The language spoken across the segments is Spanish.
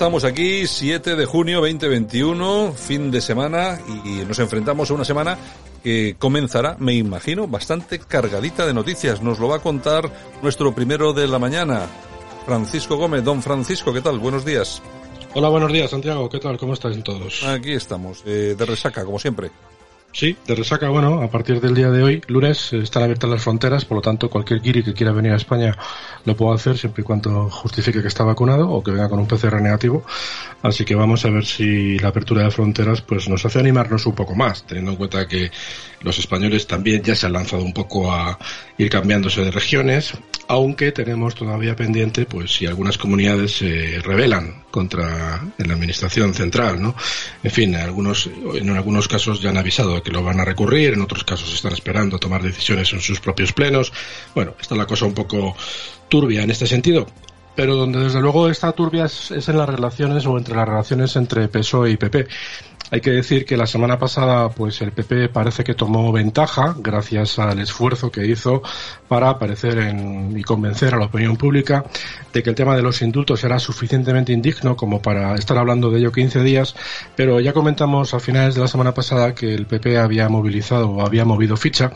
estamos aquí, 7 de junio 2021, fin de semana, y nos enfrentamos a una semana que comenzará, me imagino, bastante cargadita de noticias. Nos lo va a contar nuestro primero de la mañana, Francisco Gómez. Don Francisco, ¿qué tal? Buenos días. Hola, buenos días, Santiago. ¿Qué tal? ¿Cómo estáis todos? Aquí estamos, eh, de resaca, como siempre. Sí, de resaca, bueno, a partir del día de hoy, lunes, están abiertas las fronteras, por lo tanto, cualquier guiri que quiera venir a España lo puede hacer siempre y cuando justifique que está vacunado o que venga con un PCR negativo. Así que vamos a ver si la apertura de fronteras pues nos hace animarnos un poco más, teniendo en cuenta que los españoles también ya se han lanzado un poco a ir cambiándose de regiones, aunque tenemos todavía pendiente pues si algunas comunidades se rebelan contra la administración central, ¿no? En fin, algunos, en algunos casos ya han avisado que lo van a recurrir, en otros casos están esperando a tomar decisiones en sus propios plenos. Bueno, está la cosa un poco turbia en este sentido. Pero donde desde luego está turbia es, es en las relaciones o entre las relaciones entre PSOE y PP. Hay que decir que la semana pasada, pues el PP parece que tomó ventaja gracias al esfuerzo que hizo para aparecer en, y convencer a la opinión pública de que el tema de los indultos era suficientemente indigno como para estar hablando de ello 15 días. Pero ya comentamos a finales de la semana pasada que el PP había movilizado o había movido ficha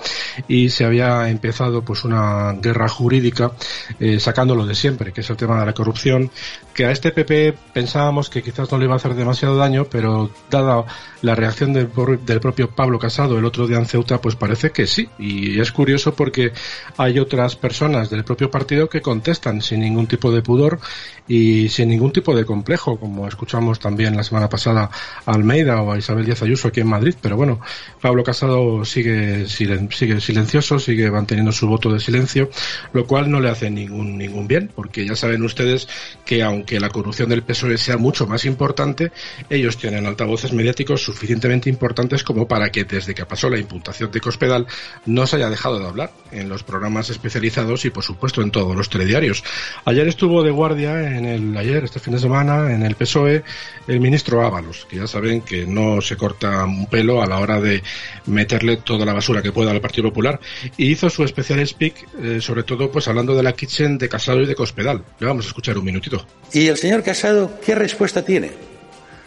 y se había empezado pues una guerra jurídica eh, sacándolo de siempre, que es el tema de la corrupción, que a este PP pensábamos que quizás no le iba a hacer demasiado daño, pero dada la reacción del, propio Pablo Casado el otro día en Ceuta, pues parece que sí. Y es curioso porque hay otras personas del propio partido que contestan sin ningún tipo de pudor y sin ningún tipo de complejo, como escuchamos también la semana pasada a Almeida o a Isabel Díaz Ayuso aquí en Madrid. Pero bueno, Pablo Casado sigue, sigue, sigue silencioso, sigue manteniendo su voto de silencio, lo cual no le hace ningún, ningún bien, porque ya saben ustedes que aunque la corrupción del PSOE sea mucho más importante, ellos tienen altavoces mediáticos suficientemente importantes como para que desde que pasó la imputación de Cospedal no se haya dejado de hablar en los programas especializados y por supuesto en todos los telediarios. Ayer estuvo de guardia en el ayer, este fin de semana, en el PSOE, el ministro Ábalos, que ya saben que no se corta un pelo a la hora de meterle toda la basura que pueda al Partido Popular, y hizo su especial speak, eh, sobre todo pues hablando de la kitchen de Casado y de Cospedal. Le vamos a escuchar un minutito. ¿Y el señor Casado qué respuesta tiene?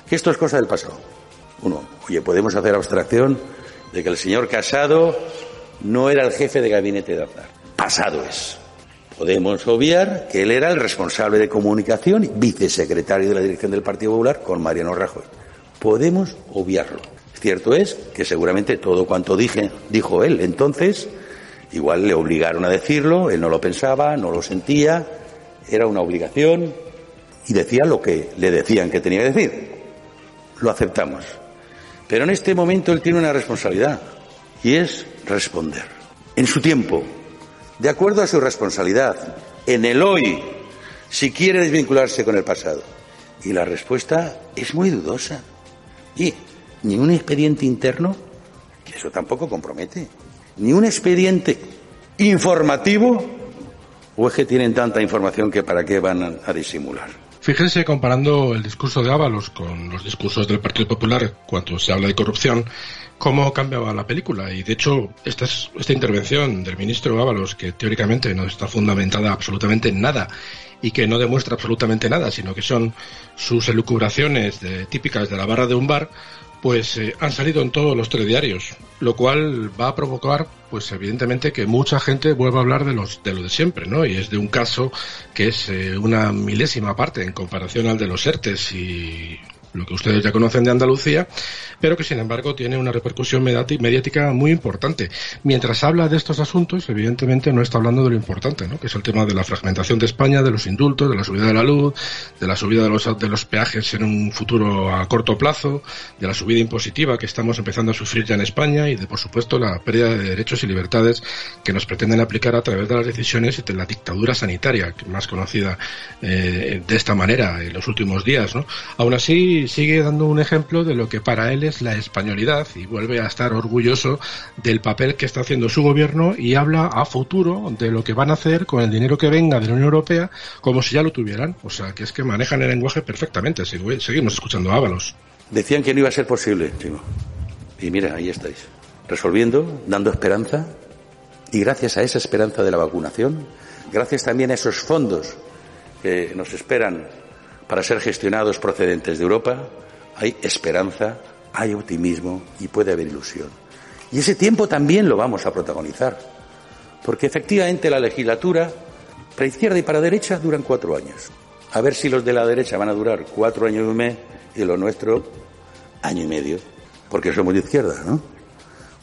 Que esto es cosa del pasado. Uno, oye, podemos hacer abstracción de que el señor Casado no era el jefe de gabinete de Aznar. Pasado es. Podemos obviar que él era el responsable de comunicación y vicesecretario de la dirección del Partido Popular con Mariano Rajoy. Podemos obviarlo. Cierto es que seguramente todo cuanto dije, dijo él entonces, igual le obligaron a decirlo, él no lo pensaba, no lo sentía, era una obligación y decía lo que le decían que tenía que decir. Lo aceptamos. Pero en este momento él tiene una responsabilidad y es responder. En su tiempo, de acuerdo a su responsabilidad, en el hoy, si quiere desvincularse con el pasado. Y la respuesta es muy dudosa. Y ni un expediente interno, que eso tampoco compromete, ni un expediente informativo, o es que tienen tanta información que para qué van a disimular. Fíjense comparando el discurso de Ábalos con los discursos del Partido Popular cuando se habla de corrupción, cómo cambiaba la película. Y de hecho, esta, es, esta intervención del ministro Ábalos, que teóricamente no está fundamentada absolutamente en nada y que no demuestra absolutamente nada, sino que son sus elucubraciones típicas de la barra de un bar, pues eh, han salido en todos los telediarios, lo cual va a provocar, pues evidentemente, que mucha gente vuelva a hablar de los de lo de siempre, ¿no? Y es de un caso que es eh, una milésima parte en comparación al de los ERTES y lo que ustedes ya conocen de Andalucía, pero que sin embargo tiene una repercusión mediática muy importante. Mientras habla de estos asuntos, evidentemente no está hablando de lo importante, ¿no? que es el tema de la fragmentación de España, de los indultos, de la subida de la luz, de la subida de los, de los peajes en un futuro a corto plazo, de la subida impositiva que estamos empezando a sufrir ya en España y de, por supuesto, la pérdida de derechos y libertades que nos pretenden aplicar a través de las decisiones y de la dictadura sanitaria, más conocida eh, de esta manera en los últimos días. ¿no? Aún así, sigue dando un ejemplo de lo que para él es la españolidad y vuelve a estar orgulloso del papel que está haciendo su gobierno y habla a futuro de lo que van a hacer con el dinero que venga de la Unión Europea como si ya lo tuvieran. O sea, que es que manejan el lenguaje perfectamente. Seguimos escuchando a Ábalos. Decían que no iba a ser posible. Y mira, ahí estáis. Resolviendo, dando esperanza. Y gracias a esa esperanza de la vacunación, gracias también a esos fondos que nos esperan para ser gestionados procedentes de Europa, hay esperanza, hay optimismo y puede haber ilusión. Y ese tiempo también lo vamos a protagonizar, porque efectivamente la legislatura para izquierda y para derecha duran cuatro años. A ver si los de la derecha van a durar cuatro años y un mes y los nuestros año y medio, porque somos de izquierda, ¿no?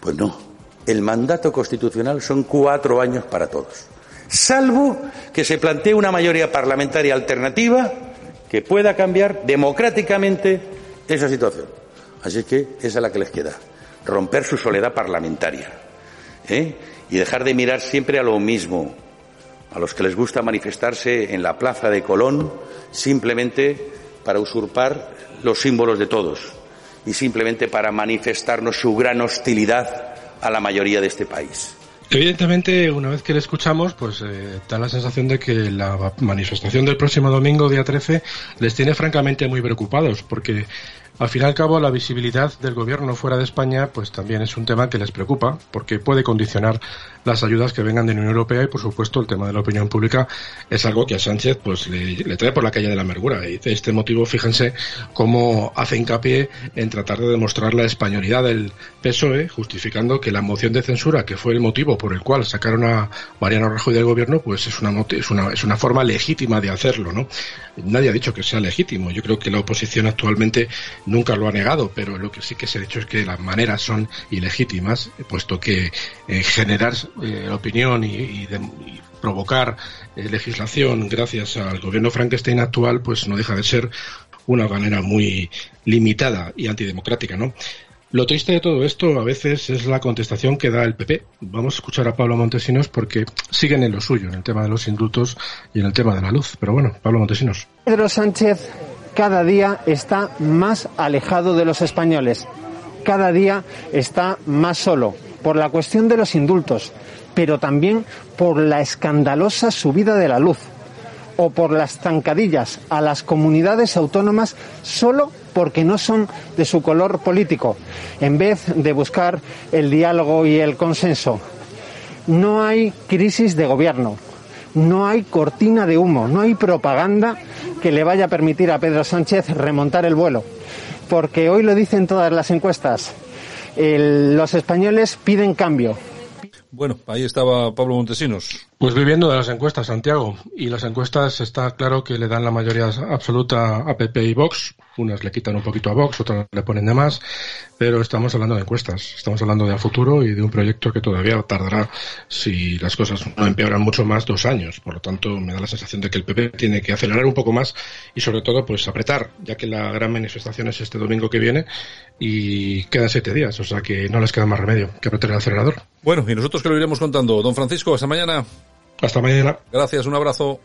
Pues no. El mandato constitucional son cuatro años para todos, salvo que se plantee una mayoría parlamentaria alternativa que pueda cambiar democráticamente esa situación. Así que esa es la que les queda, romper su soledad parlamentaria ¿eh? y dejar de mirar siempre a lo mismo, a los que les gusta manifestarse en la plaza de Colón simplemente para usurpar los símbolos de todos y simplemente para manifestarnos su gran hostilidad a la mayoría de este país. Evidentemente, una vez que le escuchamos, pues eh, da la sensación de que la manifestación del próximo domingo, día 13, les tiene francamente muy preocupados, porque al fin y al cabo, la visibilidad del gobierno fuera de España, pues también es un tema que les preocupa, porque puede condicionar las ayudas que vengan de la Unión Europea y, por supuesto, el tema de la opinión pública es algo que a Sánchez pues le, trae por la calle de la amargura. Y de este motivo, fíjense cómo hace hincapié en tratar de demostrar la españolidad del PSOE, justificando que la moción de censura, que fue el motivo por el cual sacaron a Mariano Rajoy del gobierno, pues es una, es una, es una forma legítima de hacerlo, ¿no? Nadie ha dicho que sea legítimo. Yo creo que la oposición actualmente nunca lo ha negado, pero lo que sí que se ha dicho es que las maneras son ilegítimas, puesto que eh, generar eh, opinión y, provocar eh, legislación gracias al gobierno Frankenstein actual, pues no deja de ser una manera muy limitada y antidemocrática, ¿no? Lo triste de todo esto a veces es la contestación que da el PP. Vamos a escuchar a Pablo Montesinos porque siguen en lo suyo, en el tema de los indultos y en el tema de la luz. Pero bueno, Pablo Montesinos. Pedro Sánchez cada día está más alejado de los españoles, cada día está más solo por la cuestión de los indultos, pero también por la escandalosa subida de la luz o por las zancadillas a las comunidades autónomas solo porque no son de su color político, en vez de buscar el diálogo y el consenso. No hay crisis de gobierno, no hay cortina de humo, no hay propaganda que le vaya a permitir a Pedro Sánchez remontar el vuelo. Porque hoy lo dicen todas las encuestas. los españoles piden cambio. Bueno, ahí estaba Pablo Montesinos. Pues viviendo de las encuestas, Santiago. Y las encuestas está claro que le dan la mayoría absoluta a PP y Vox unas le quitan un poquito a Vox, otras le ponen de más, pero estamos hablando de encuestas, estamos hablando de futuro y de un proyecto que todavía tardará, si las cosas no empeoran mucho más, dos años. Por lo tanto, me da la sensación de que el PP tiene que acelerar un poco más y sobre todo, pues apretar, ya que la gran manifestación es este domingo que viene y quedan siete días, o sea que no les queda más remedio que apretar el acelerador. Bueno, y nosotros que lo iremos contando. Don Francisco, hasta mañana. Hasta mañana. Gracias, un abrazo.